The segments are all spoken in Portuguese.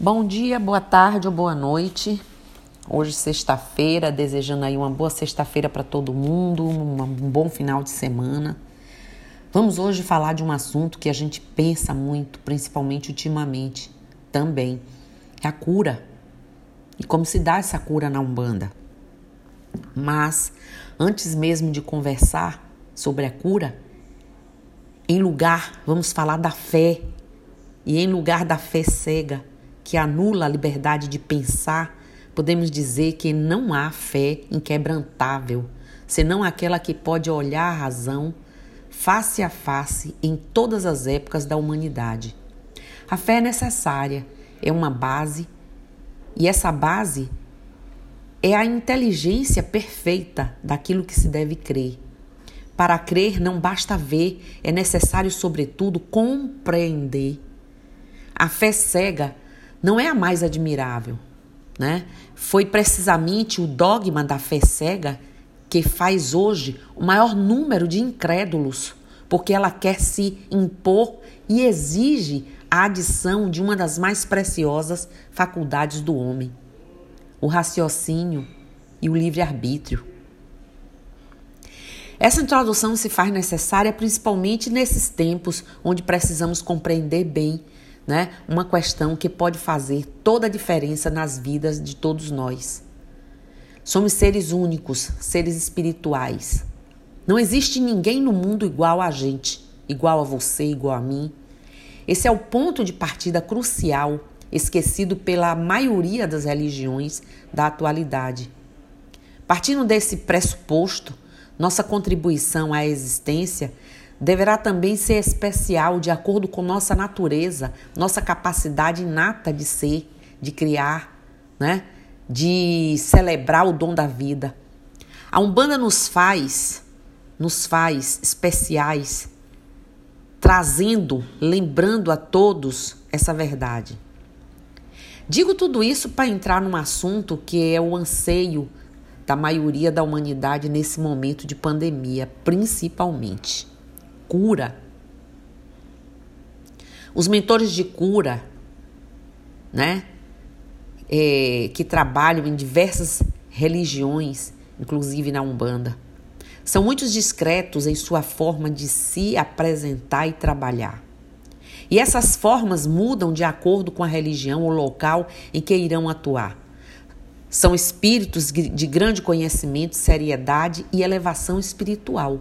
Bom dia, boa tarde ou boa noite. Hoje, sexta-feira, desejando aí uma boa sexta-feira para todo mundo, um bom final de semana. Vamos hoje falar de um assunto que a gente pensa muito, principalmente ultimamente, também, é a cura. E como se dá essa cura na Umbanda. Mas, antes mesmo de conversar sobre a cura, em lugar, vamos falar da fé. E em lugar da fé cega, que anula a liberdade de pensar, podemos dizer que não há fé inquebrantável, senão aquela que pode olhar a razão face a face em todas as épocas da humanidade. A fé é necessária, é uma base, e essa base é a inteligência perfeita daquilo que se deve crer. Para crer não basta ver, é necessário, sobretudo, compreender. A fé cega não é a mais admirável. Né? Foi precisamente o dogma da fé cega que faz hoje o maior número de incrédulos, porque ela quer se impor e exige a adição de uma das mais preciosas faculdades do homem, o raciocínio e o livre-arbítrio. Essa introdução se faz necessária principalmente nesses tempos onde precisamos compreender bem né? Uma questão que pode fazer toda a diferença nas vidas de todos nós. Somos seres únicos, seres espirituais. Não existe ninguém no mundo igual a gente, igual a você, igual a mim. Esse é o ponto de partida crucial, esquecido pela maioria das religiões da atualidade. Partindo desse pressuposto, nossa contribuição à existência deverá também ser especial de acordo com nossa natureza, nossa capacidade inata de ser, de criar, né? de celebrar o dom da vida. A Umbanda nos faz, nos faz especiais, trazendo, lembrando a todos essa verdade. Digo tudo isso para entrar num assunto que é o anseio da maioria da humanidade nesse momento de pandemia, principalmente cura. Os mentores de cura, né? É, que trabalham em diversas religiões, inclusive na Umbanda, são muito discretos em sua forma de se apresentar e trabalhar. E essas formas mudam de acordo com a religião ou local em que irão atuar. São espíritos de grande conhecimento, seriedade e elevação espiritual.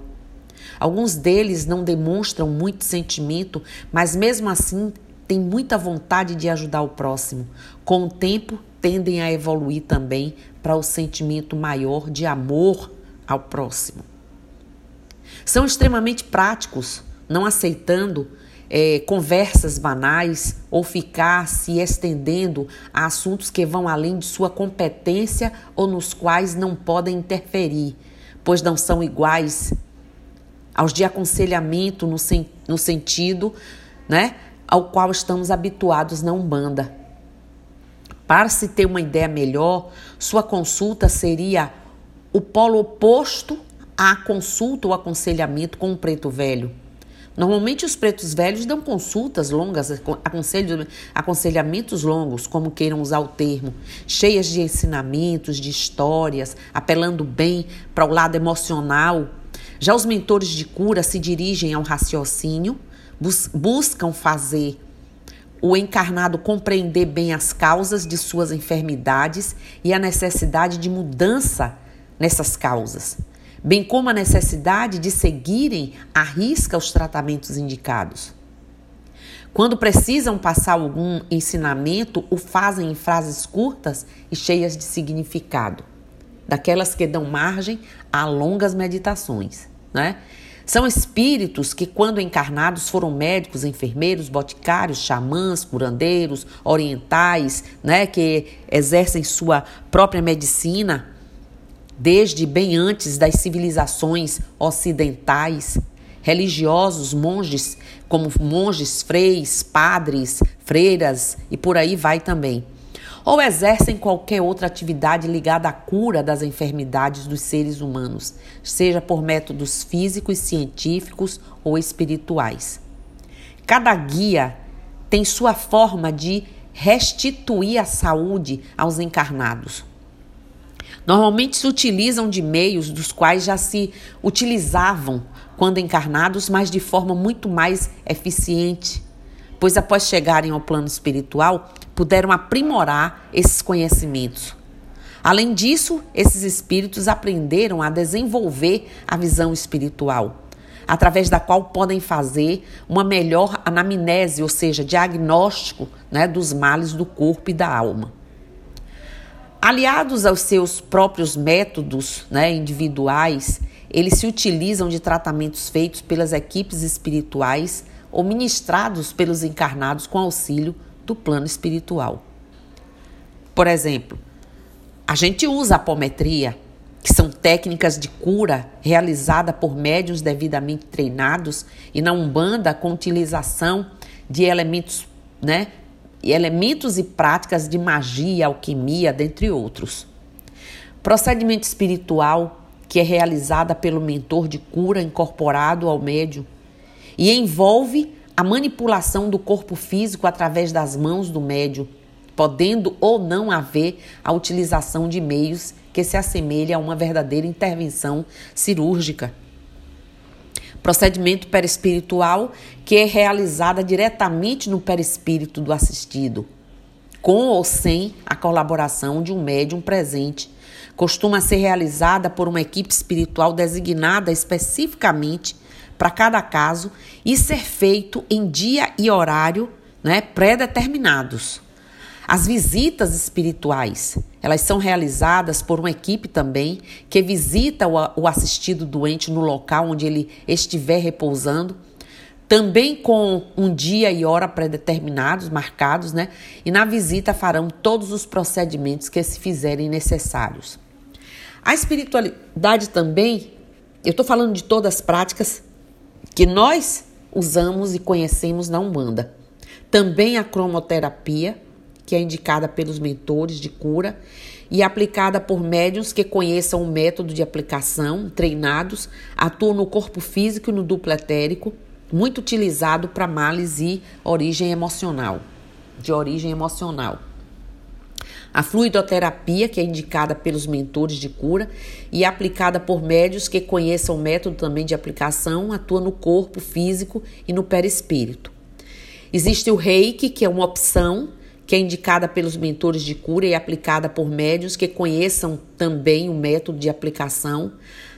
Alguns deles não demonstram muito sentimento, mas mesmo assim têm muita vontade de ajudar o próximo. Com o tempo, tendem a evoluir também para o sentimento maior de amor ao próximo. São extremamente práticos, não aceitando é, conversas banais ou ficar se estendendo a assuntos que vão além de sua competência ou nos quais não podem interferir, pois não são iguais aos de aconselhamento no, sen no sentido né, ao qual estamos habituados na Umbanda. Para se ter uma ideia melhor, sua consulta seria o polo oposto à consulta ou aconselhamento com o preto velho. Normalmente os pretos velhos dão consultas longas, aconselhamentos longos, como queiram usar o termo, cheias de ensinamentos, de histórias, apelando bem para o lado emocional já os mentores de cura se dirigem ao raciocínio, bus buscam fazer o encarnado compreender bem as causas de suas enfermidades e a necessidade de mudança nessas causas, bem como a necessidade de seguirem à risca os tratamentos indicados. Quando precisam passar algum ensinamento, o fazem em frases curtas e cheias de significado daquelas que dão margem a longas meditações, né? São espíritos que, quando encarnados, foram médicos, enfermeiros, boticários, xamãs, curandeiros, orientais, né, que exercem sua própria medicina desde bem antes das civilizações ocidentais. Religiosos, monges, como monges, freis, padres, freiras e por aí vai também ou exercem qualquer outra atividade ligada à cura das enfermidades dos seres humanos, seja por métodos físicos, científicos ou espirituais. Cada guia tem sua forma de restituir a saúde aos encarnados. Normalmente se utilizam de meios dos quais já se utilizavam quando encarnados, mas de forma muito mais eficiente, pois após chegarem ao plano espiritual, puderam aprimorar esses conhecimentos. Além disso, esses espíritos aprenderam a desenvolver a visão espiritual, através da qual podem fazer uma melhor anamnese, ou seja, diagnóstico né, dos males do corpo e da alma. Aliados aos seus próprios métodos né, individuais, eles se utilizam de tratamentos feitos pelas equipes espirituais ou ministrados pelos encarnados com auxílio do plano espiritual. Por exemplo, a gente usa a apometria, que são técnicas de cura realizada por médios devidamente treinados e na Umbanda com utilização de elementos, né, elementos e práticas de magia, alquimia, dentre outros. Procedimento espiritual que é realizada pelo mentor de cura incorporado ao médium e envolve a manipulação do corpo físico através das mãos do médium, podendo ou não haver a utilização de meios que se assemelha a uma verdadeira intervenção cirúrgica. Procedimento perispiritual que é realizada diretamente no perispírito do assistido, com ou sem a colaboração de um médium presente costuma ser realizada por uma equipe espiritual designada especificamente para cada caso e ser feito em dia e horário né, pré-determinados. As visitas espirituais, elas são realizadas por uma equipe também que visita o assistido doente no local onde ele estiver repousando, também com um dia e hora pré-determinados, marcados, né? E na visita farão todos os procedimentos que se fizerem necessários. A espiritualidade também, eu estou falando de todas as práticas que nós usamos e conhecemos na Umbanda. Também a cromoterapia, que é indicada pelos mentores de cura e aplicada por médiums que conheçam o método de aplicação, treinados, atuam no corpo físico e no duplo etérico, muito utilizado para males e origem emocional, de origem emocional. A fluidoterapia, que é indicada pelos mentores de cura e aplicada por médios que conheçam o método também de aplicação, atua no corpo físico e no perispírito. Existe o reiki, que é uma opção que é indicada pelos mentores de cura e aplicada por médios que conheçam também o método de aplicação,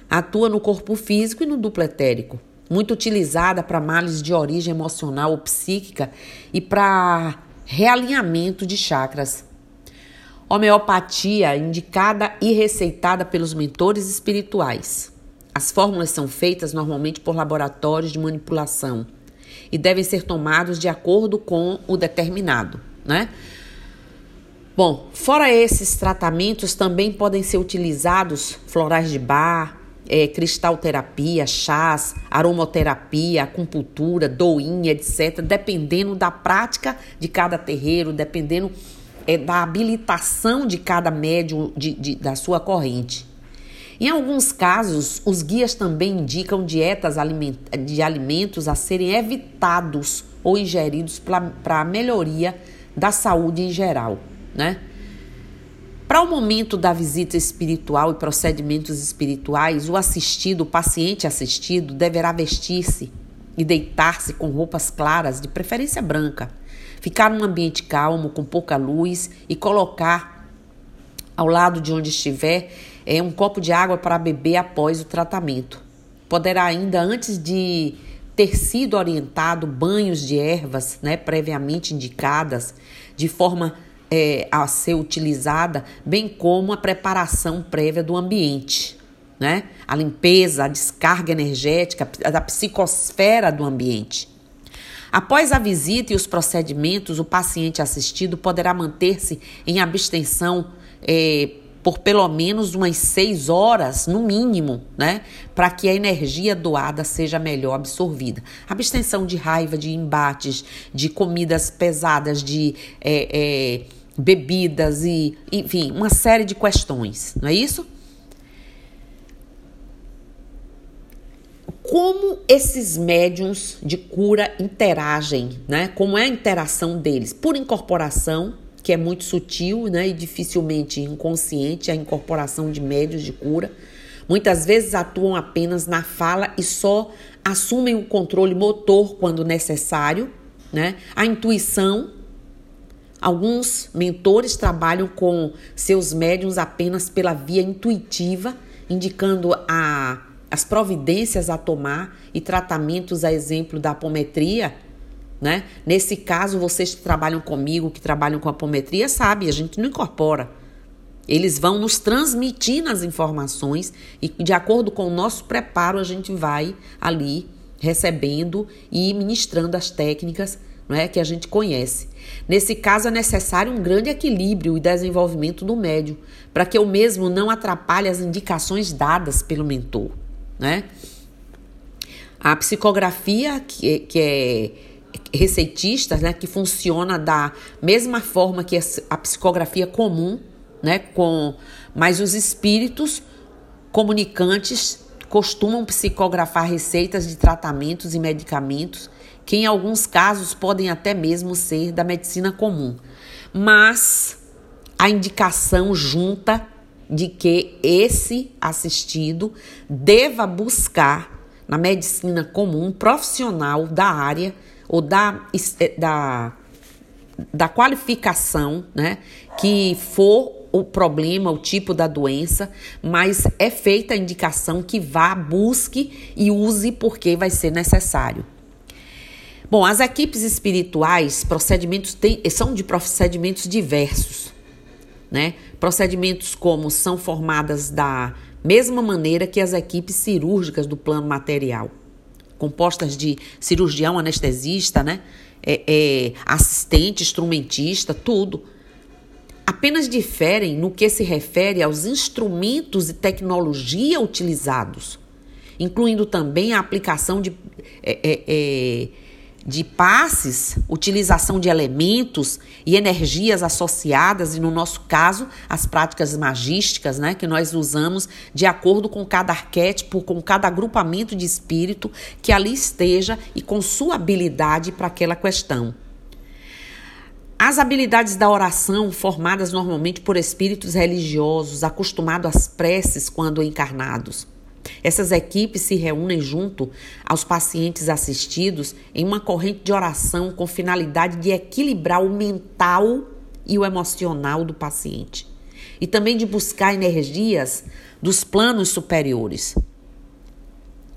atua no corpo físico e no duplo etérico. Muito utilizada para males de origem emocional ou psíquica e para realinhamento de chakras. Homeopatia indicada e receitada pelos mentores espirituais. As fórmulas são feitas normalmente por laboratórios de manipulação e devem ser tomados de acordo com o determinado, né? Bom, fora esses tratamentos, também podem ser utilizados florais de bar, é, cristalterapia, chás, aromoterapia, acupuntura, doinha, etc., dependendo da prática de cada terreiro, dependendo é, da habilitação de cada médium de, de, da sua corrente. Em alguns casos, os guias também indicam dietas de alimentos a serem evitados ou ingeridos para a melhoria da saúde em geral, né? Para o momento da visita espiritual e procedimentos espirituais, o assistido, o paciente assistido, deverá vestir-se e deitar-se com roupas claras, de preferência branca, ficar num ambiente calmo, com pouca luz e colocar ao lado de onde estiver é, um copo de água para beber após o tratamento. Poderá ainda, antes de ter sido orientado, banhos de ervas né, previamente indicadas, de forma é, a ser utilizada, bem como a preparação prévia do ambiente. Né? A limpeza, a descarga energética, da psicosfera do ambiente. Após a visita e os procedimentos, o paciente assistido poderá manter-se em abstenção é, por pelo menos umas seis horas, no mínimo, né? Para que a energia doada seja melhor absorvida. Abstenção de raiva, de embates, de comidas pesadas, de é, é, bebidas e, enfim, uma série de questões, não é isso? Como esses médiums de cura interagem, né? Como é a interação deles? Por incorporação, que é muito sutil, né, e dificilmente inconsciente a incorporação de médios de cura. Muitas vezes atuam apenas na fala e só assumem o controle motor quando necessário, né? A intuição. Alguns mentores trabalham com seus médiums apenas pela via intuitiva, indicando a as providências a tomar e tratamentos a exemplo da apometria, né? Nesse caso, vocês que trabalham comigo, que trabalham com apometria, sabem, a gente não incorpora. Eles vão nos transmitindo as informações e, de acordo com o nosso preparo, a gente vai ali recebendo e ministrando as técnicas não é, que a gente conhece. Nesse caso, é necessário um grande equilíbrio e desenvolvimento do médium, para que o mesmo não atrapalhe as indicações dadas pelo mentor né? A psicografia, que, que é receitista, né, que funciona da mesma forma que a psicografia comum, né, com mas os espíritos comunicantes costumam psicografar receitas de tratamentos e medicamentos que em alguns casos podem até mesmo ser da medicina comum. Mas a indicação junta de que esse assistido deva buscar na medicina comum profissional da área ou da, eh, da, da qualificação, né, que for o problema, o tipo da doença, mas é feita a indicação que vá, busque e use porque vai ser necessário. Bom, as equipes espirituais, procedimentos tem, são de procedimentos diversos né? Procedimentos como são formadas da mesma maneira que as equipes cirúrgicas do plano material, compostas de cirurgião, anestesista, né? É, é, assistente, instrumentista, tudo. Apenas diferem no que se refere aos instrumentos e tecnologia utilizados, incluindo também a aplicação de. É, é, é de passes, utilização de elementos e energias associadas, e no nosso caso, as práticas magísticas, né, que nós usamos de acordo com cada arquétipo, com cada agrupamento de espírito que ali esteja e com sua habilidade para aquela questão. As habilidades da oração, formadas normalmente por espíritos religiosos, acostumados às preces quando encarnados essas equipes se reúnem junto aos pacientes assistidos em uma corrente de oração com finalidade de equilibrar o mental e o emocional do paciente e também de buscar energias dos planos superiores.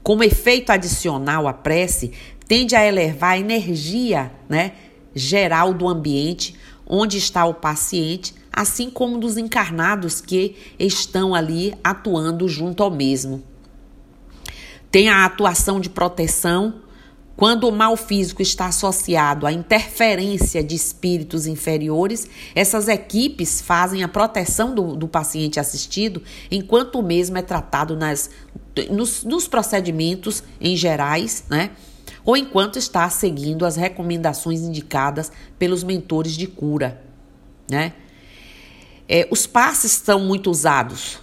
Como efeito adicional, a prece tende a elevar a energia né, geral do ambiente onde está o paciente, assim como dos encarnados que estão ali atuando junto ao mesmo. Tem a atuação de proteção quando o mal físico está associado à interferência de espíritos inferiores, essas equipes fazem a proteção do, do paciente assistido enquanto o mesmo é tratado nas, nos, nos procedimentos em gerais, né? Ou enquanto está seguindo as recomendações indicadas pelos mentores de cura, né? É, os passes são muito usados.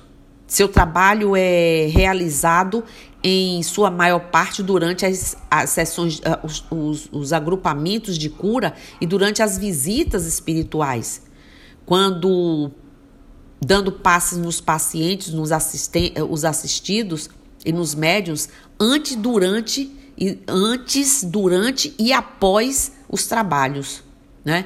Seu trabalho é realizado em sua maior parte durante as, as sessões, uh, os, os, os, agrupamentos de cura e durante as visitas espirituais, quando dando passes nos pacientes, nos eh, os assistidos e nos médiums, antes, durante e antes, durante e após os trabalhos, né?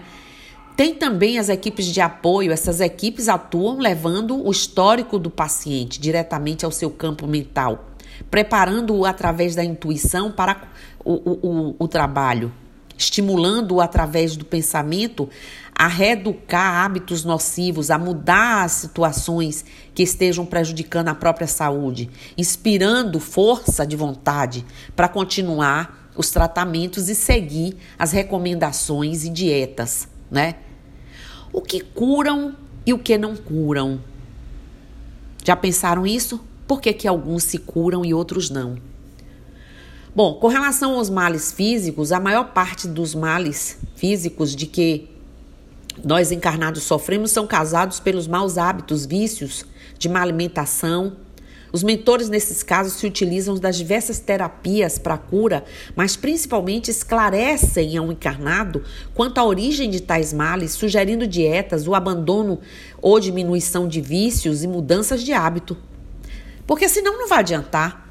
Tem também as equipes de apoio, essas equipes atuam levando o histórico do paciente diretamente ao seu campo mental preparando-o através da intuição para o, o, o trabalho, estimulando-o através do pensamento a reeducar hábitos nocivos, a mudar as situações que estejam prejudicando a própria saúde, inspirando força de vontade para continuar os tratamentos e seguir as recomendações e dietas, né? O que curam e o que não curam. Já pensaram isso? Por que, que alguns se curam e outros não? Bom, com relação aos males físicos, a maior parte dos males físicos de que nós encarnados sofremos são causados pelos maus hábitos, vícios de má alimentação, Os mentores, nesses casos, se utilizam das diversas terapias para cura, mas principalmente esclarecem ao encarnado quanto à origem de tais males, sugerindo dietas, o abandono ou diminuição de vícios e mudanças de hábito. Porque senão não vai adiantar.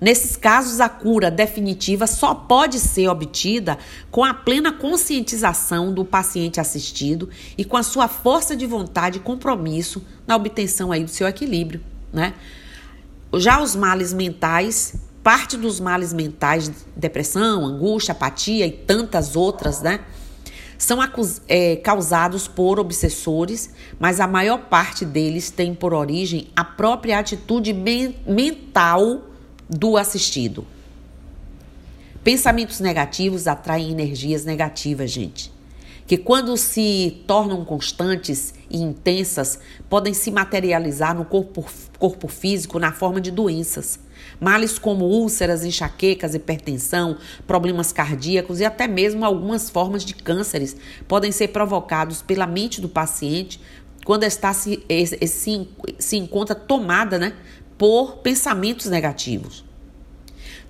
Nesses casos, a cura definitiva só pode ser obtida com a plena conscientização do paciente assistido e com a sua força de vontade e compromisso na obtenção aí do seu equilíbrio, né? Já os males mentais, parte dos males mentais, depressão, angústia, apatia e tantas outras, né? São é, causados por obsessores, mas a maior parte deles tem por origem a própria atitude men mental do assistido. Pensamentos negativos atraem energias negativas, gente que, quando se tornam constantes e intensas, podem se materializar no corpo, corpo físico na forma de doenças. Males como úlceras, enxaquecas, hipertensão, problemas cardíacos e até mesmo algumas formas de cânceres podem ser provocados pela mente do paciente quando está se, se, se encontra tomada né, por pensamentos negativos.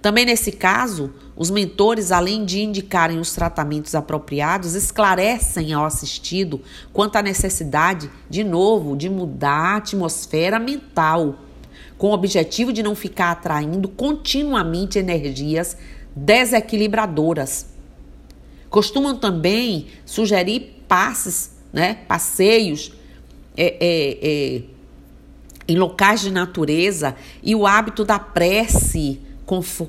Também nesse caso, os mentores, além de indicarem os tratamentos apropriados, esclarecem ao assistido quanto à necessidade, de novo, de mudar a atmosfera mental, com o objetivo de não ficar atraindo continuamente energias desequilibradoras. Costumam também sugerir passes, né, passeios é, é, é, em locais de natureza e o hábito da prece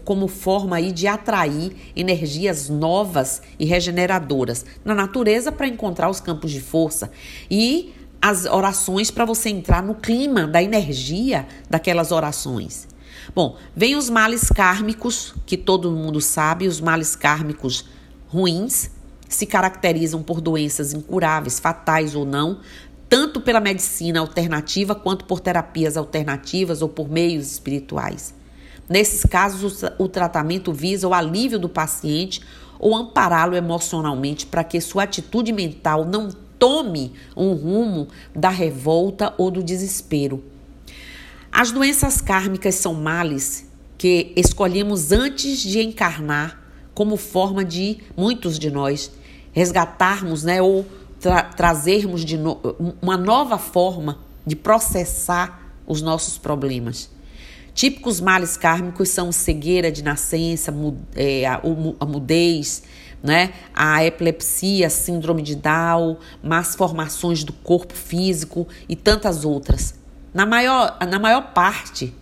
como forma aí de atrair energias novas e regeneradoras na natureza para encontrar os campos de força e as orações para você entrar no clima da energia daquelas orações. Bom, vem os males kármicos, que todo mundo sabe, os males kármicos ruins se caracterizam por doenças incuráveis, fatais ou não, tanto pela medicina alternativa quanto por terapias alternativas ou por meios espirituais. Nesses casos, o tratamento visa o alívio do paciente ou ampará-lo emocionalmente para que sua atitude mental não tome um rumo da revolta ou do desespero. As doenças kármicas são males que escolhemos antes de encarnar como forma de muitos de nós resgatarmos, né, ou tra trazermos de no uma nova forma de processar os nossos problemas. Típicos males kármicos são cegueira de nascença, é, a, a mudez, né? a epilepsia, síndrome de Down, más formações do corpo físico e tantas outras. Na maior, na maior parte,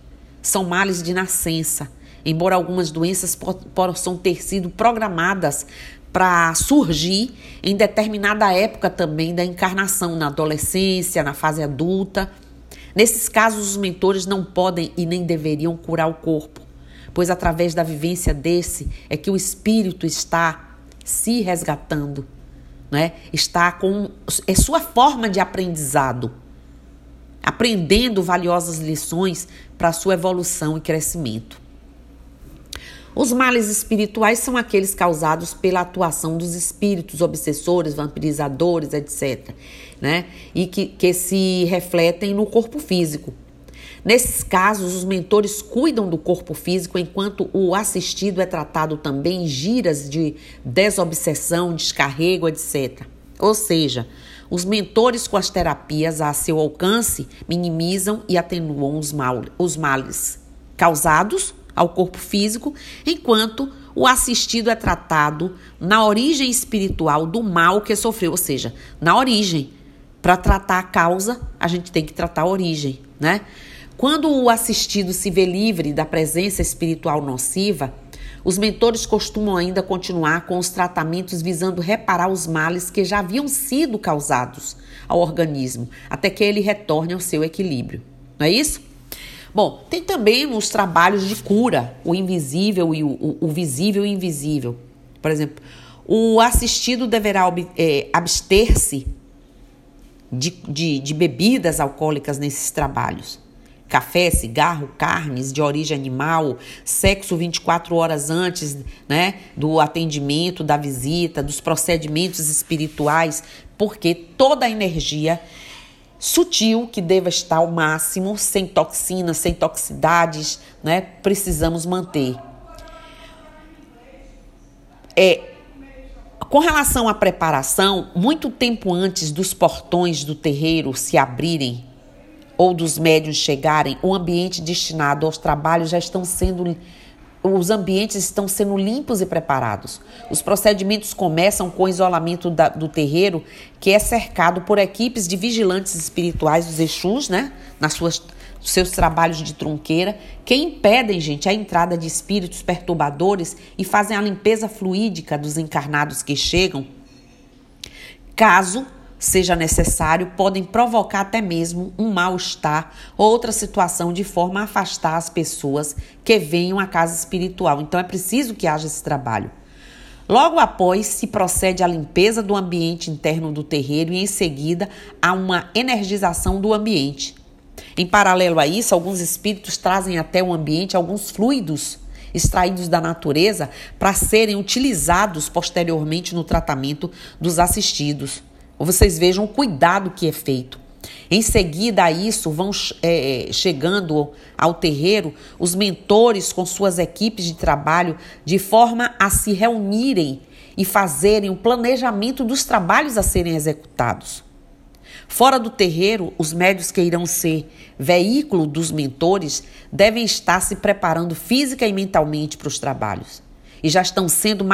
são males de nascença, embora algumas doenças possam ter sido programadas para surgir em determinada época também da encarnação, na adolescência, na fase adulta. Nesses casos, os mentores não podem e nem deveriam curar o corpo, pois através da vivência desse é que o espírito está se resgatando, né? Está com é sua forma de aprendizado, aprendendo valiosas lições para sua evolução e crescimento. Os males espirituais são aqueles causados pela atuação dos espíritos obsessores, vampirizadores, etc., né? E que, que se refletem no corpo físico. Nesses casos, os mentores cuidam do corpo físico enquanto o assistido é tratado também em giras de desobsessão, descarrego, etc. Ou seja, os mentores com as terapias a seu alcance minimizam e atenuam os, mal, os males causados ao corpo físico, enquanto o assistido é tratado na origem espiritual do mal que sofreu, ou seja, na origem. Para tratar a causa, a gente tem que tratar a origem, né? Quando o assistido se vê livre da presença espiritual nociva, os mentores costumam ainda continuar com os tratamentos visando reparar os males que já haviam sido causados ao organismo, até que ele retorne ao seu equilíbrio. Não é isso? Bom, tem também os trabalhos de cura, o invisível e o, o, o visível e invisível. Por exemplo, o assistido deverá é, abster-se de, de, de bebidas alcoólicas nesses trabalhos. Café, cigarro, carnes de origem animal, sexo 24 horas antes né, do atendimento, da visita, dos procedimentos espirituais, porque toda a energia sutil que deva estar ao máximo, sem toxinas, sem toxicidades, né? Precisamos manter. É, com relação à preparação, muito tempo antes dos portões do terreiro se abrirem ou dos médios chegarem, o ambiente destinado aos trabalhos já estão sendo os ambientes estão sendo limpos e preparados. Os procedimentos começam com o isolamento da, do terreiro, que é cercado por equipes de vigilantes espirituais dos Exus, né? Nas suas seus trabalhos de trunqueira, que impedem, gente, a entrada de espíritos perturbadores e fazem a limpeza fluídica dos encarnados que chegam. Caso seja necessário, podem provocar até mesmo um mal-estar ou outra situação de forma a afastar as pessoas que venham à casa espiritual. Então é preciso que haja esse trabalho. Logo após, se procede à limpeza do ambiente interno do terreiro e em seguida a uma energização do ambiente. Em paralelo a isso, alguns espíritos trazem até o ambiente alguns fluidos extraídos da natureza para serem utilizados posteriormente no tratamento dos assistidos. Vocês vejam o cuidado que é feito. Em seguida a isso, vão é, chegando ao terreiro os mentores com suas equipes de trabalho, de forma a se reunirem e fazerem o um planejamento dos trabalhos a serem executados. Fora do terreiro, os médios que irão ser veículo dos mentores devem estar se preparando física e mentalmente para os trabalhos e já estão sendo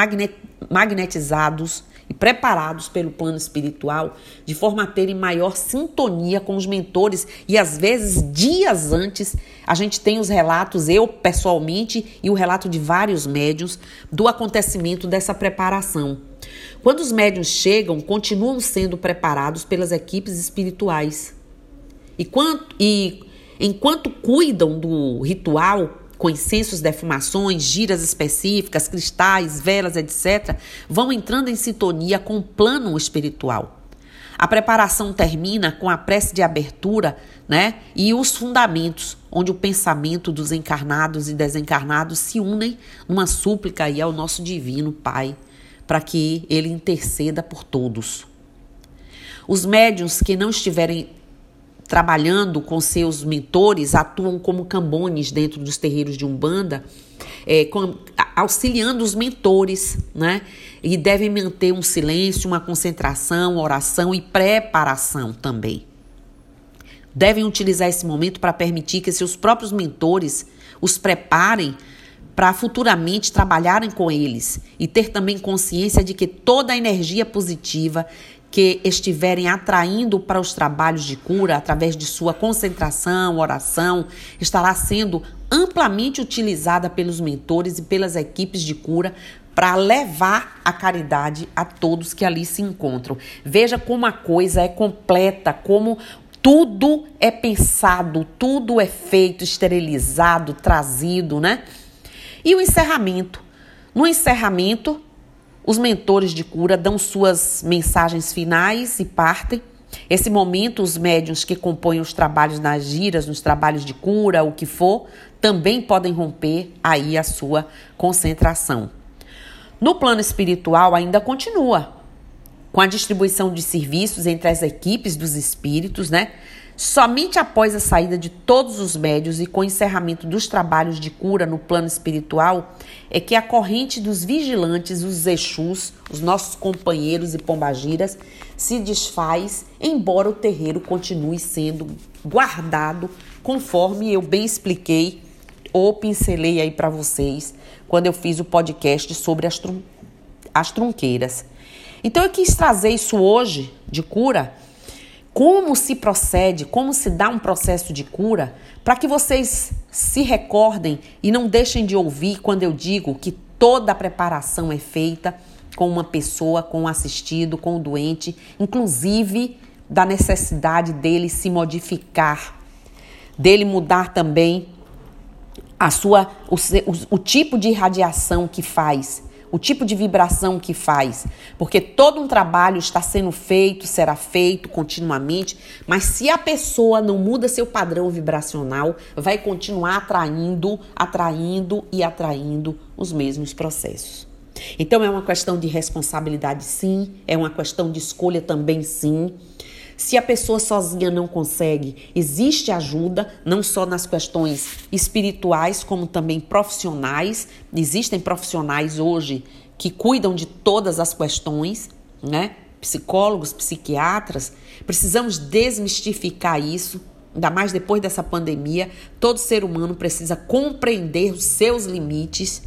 magnetizados e preparados pelo plano espiritual de forma a terem maior sintonia com os mentores e às vezes dias antes a gente tem os relatos eu pessoalmente e o relato de vários médios do acontecimento dessa preparação. Quando os médios chegam, continuam sendo preparados pelas equipes espirituais. E, quanto, e enquanto cuidam do ritual, com incensos, defumações, giras específicas, cristais, velas, etc., vão entrando em sintonia com o plano espiritual. A preparação termina com a prece de abertura, né? E os fundamentos, onde o pensamento dos encarnados e desencarnados se unem numa súplica aí ao nosso divino Pai, para que ele interceda por todos. Os médiuns que não estiverem trabalhando com seus mentores, atuam como cambones dentro dos terreiros de Umbanda, é, com, auxiliando os mentores, né? E devem manter um silêncio, uma concentração, oração e preparação também. Devem utilizar esse momento para permitir que seus próprios mentores os preparem para futuramente trabalharem com eles e ter também consciência de que toda a energia positiva que estiverem atraindo para os trabalhos de cura através de sua concentração, oração, estará sendo amplamente utilizada pelos mentores e pelas equipes de cura para levar a caridade a todos que ali se encontram. Veja como a coisa é completa, como tudo é pensado, tudo é feito, esterilizado, trazido, né? E o encerramento. No encerramento, os mentores de cura dão suas mensagens finais e partem. Esse momento, os médiuns que compõem os trabalhos nas giras, nos trabalhos de cura, o que for, também podem romper aí a sua concentração. No plano espiritual, ainda continua com a distribuição de serviços entre as equipes dos espíritos, né? Somente após a saída de todos os médios e com o encerramento dos trabalhos de cura no plano espiritual, é que a corrente dos vigilantes, os Exus, os nossos companheiros e pombagiras, se desfaz, embora o terreiro continue sendo guardado, conforme eu bem expliquei ou pincelei aí para vocês quando eu fiz o podcast sobre as, trun as trunqueiras. Então eu quis trazer isso hoje de cura como se procede, como se dá um processo de cura, para que vocês se recordem e não deixem de ouvir quando eu digo que toda a preparação é feita com uma pessoa, com um assistido, com o um doente, inclusive da necessidade dele se modificar, dele mudar também a sua o, o, o tipo de irradiação que faz o tipo de vibração que faz, porque todo um trabalho está sendo feito, será feito continuamente, mas se a pessoa não muda seu padrão vibracional, vai continuar atraindo, atraindo e atraindo os mesmos processos. Então é uma questão de responsabilidade, sim, é uma questão de escolha também, sim. Se a pessoa sozinha não consegue, existe ajuda, não só nas questões espirituais, como também profissionais. Existem profissionais hoje que cuidam de todas as questões, né? Psicólogos, psiquiatras. Precisamos desmistificar isso, ainda mais depois dessa pandemia. Todo ser humano precisa compreender os seus limites,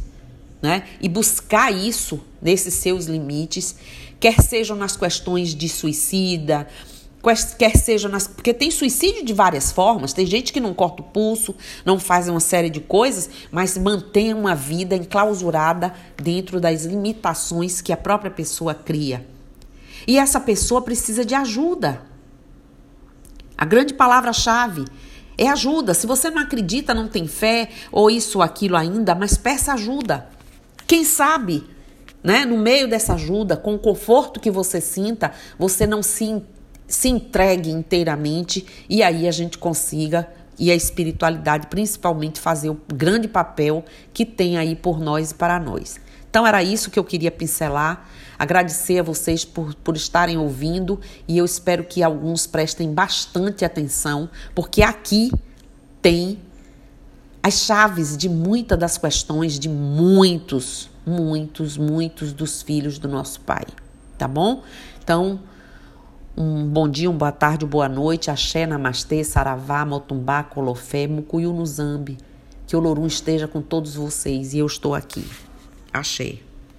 né? E buscar isso nesses seus limites, quer sejam nas questões de suicida, quer seja nas. Porque tem suicídio de várias formas. Tem gente que não corta o pulso, não faz uma série de coisas, mas mantém uma vida enclausurada dentro das limitações que a própria pessoa cria. E essa pessoa precisa de ajuda. A grande palavra-chave é ajuda. Se você não acredita, não tem fé, ou isso ou aquilo ainda, mas peça ajuda. Quem sabe, né, no meio dessa ajuda, com o conforto que você sinta, você não se se entregue inteiramente e aí a gente consiga e a espiritualidade principalmente fazer o grande papel que tem aí por nós e para nós. Então era isso que eu queria pincelar. Agradecer a vocês por, por estarem ouvindo e eu espero que alguns prestem bastante atenção, porque aqui tem as chaves de muitas das questões de muitos, muitos, muitos dos filhos do nosso Pai. Tá bom? Então, um bom dia, uma boa tarde, uma boa noite, axé, namastê, saravá, motumbá, colofé, mucuyu no zambi. Que o Lorum esteja com todos vocês e eu estou aqui. Axé.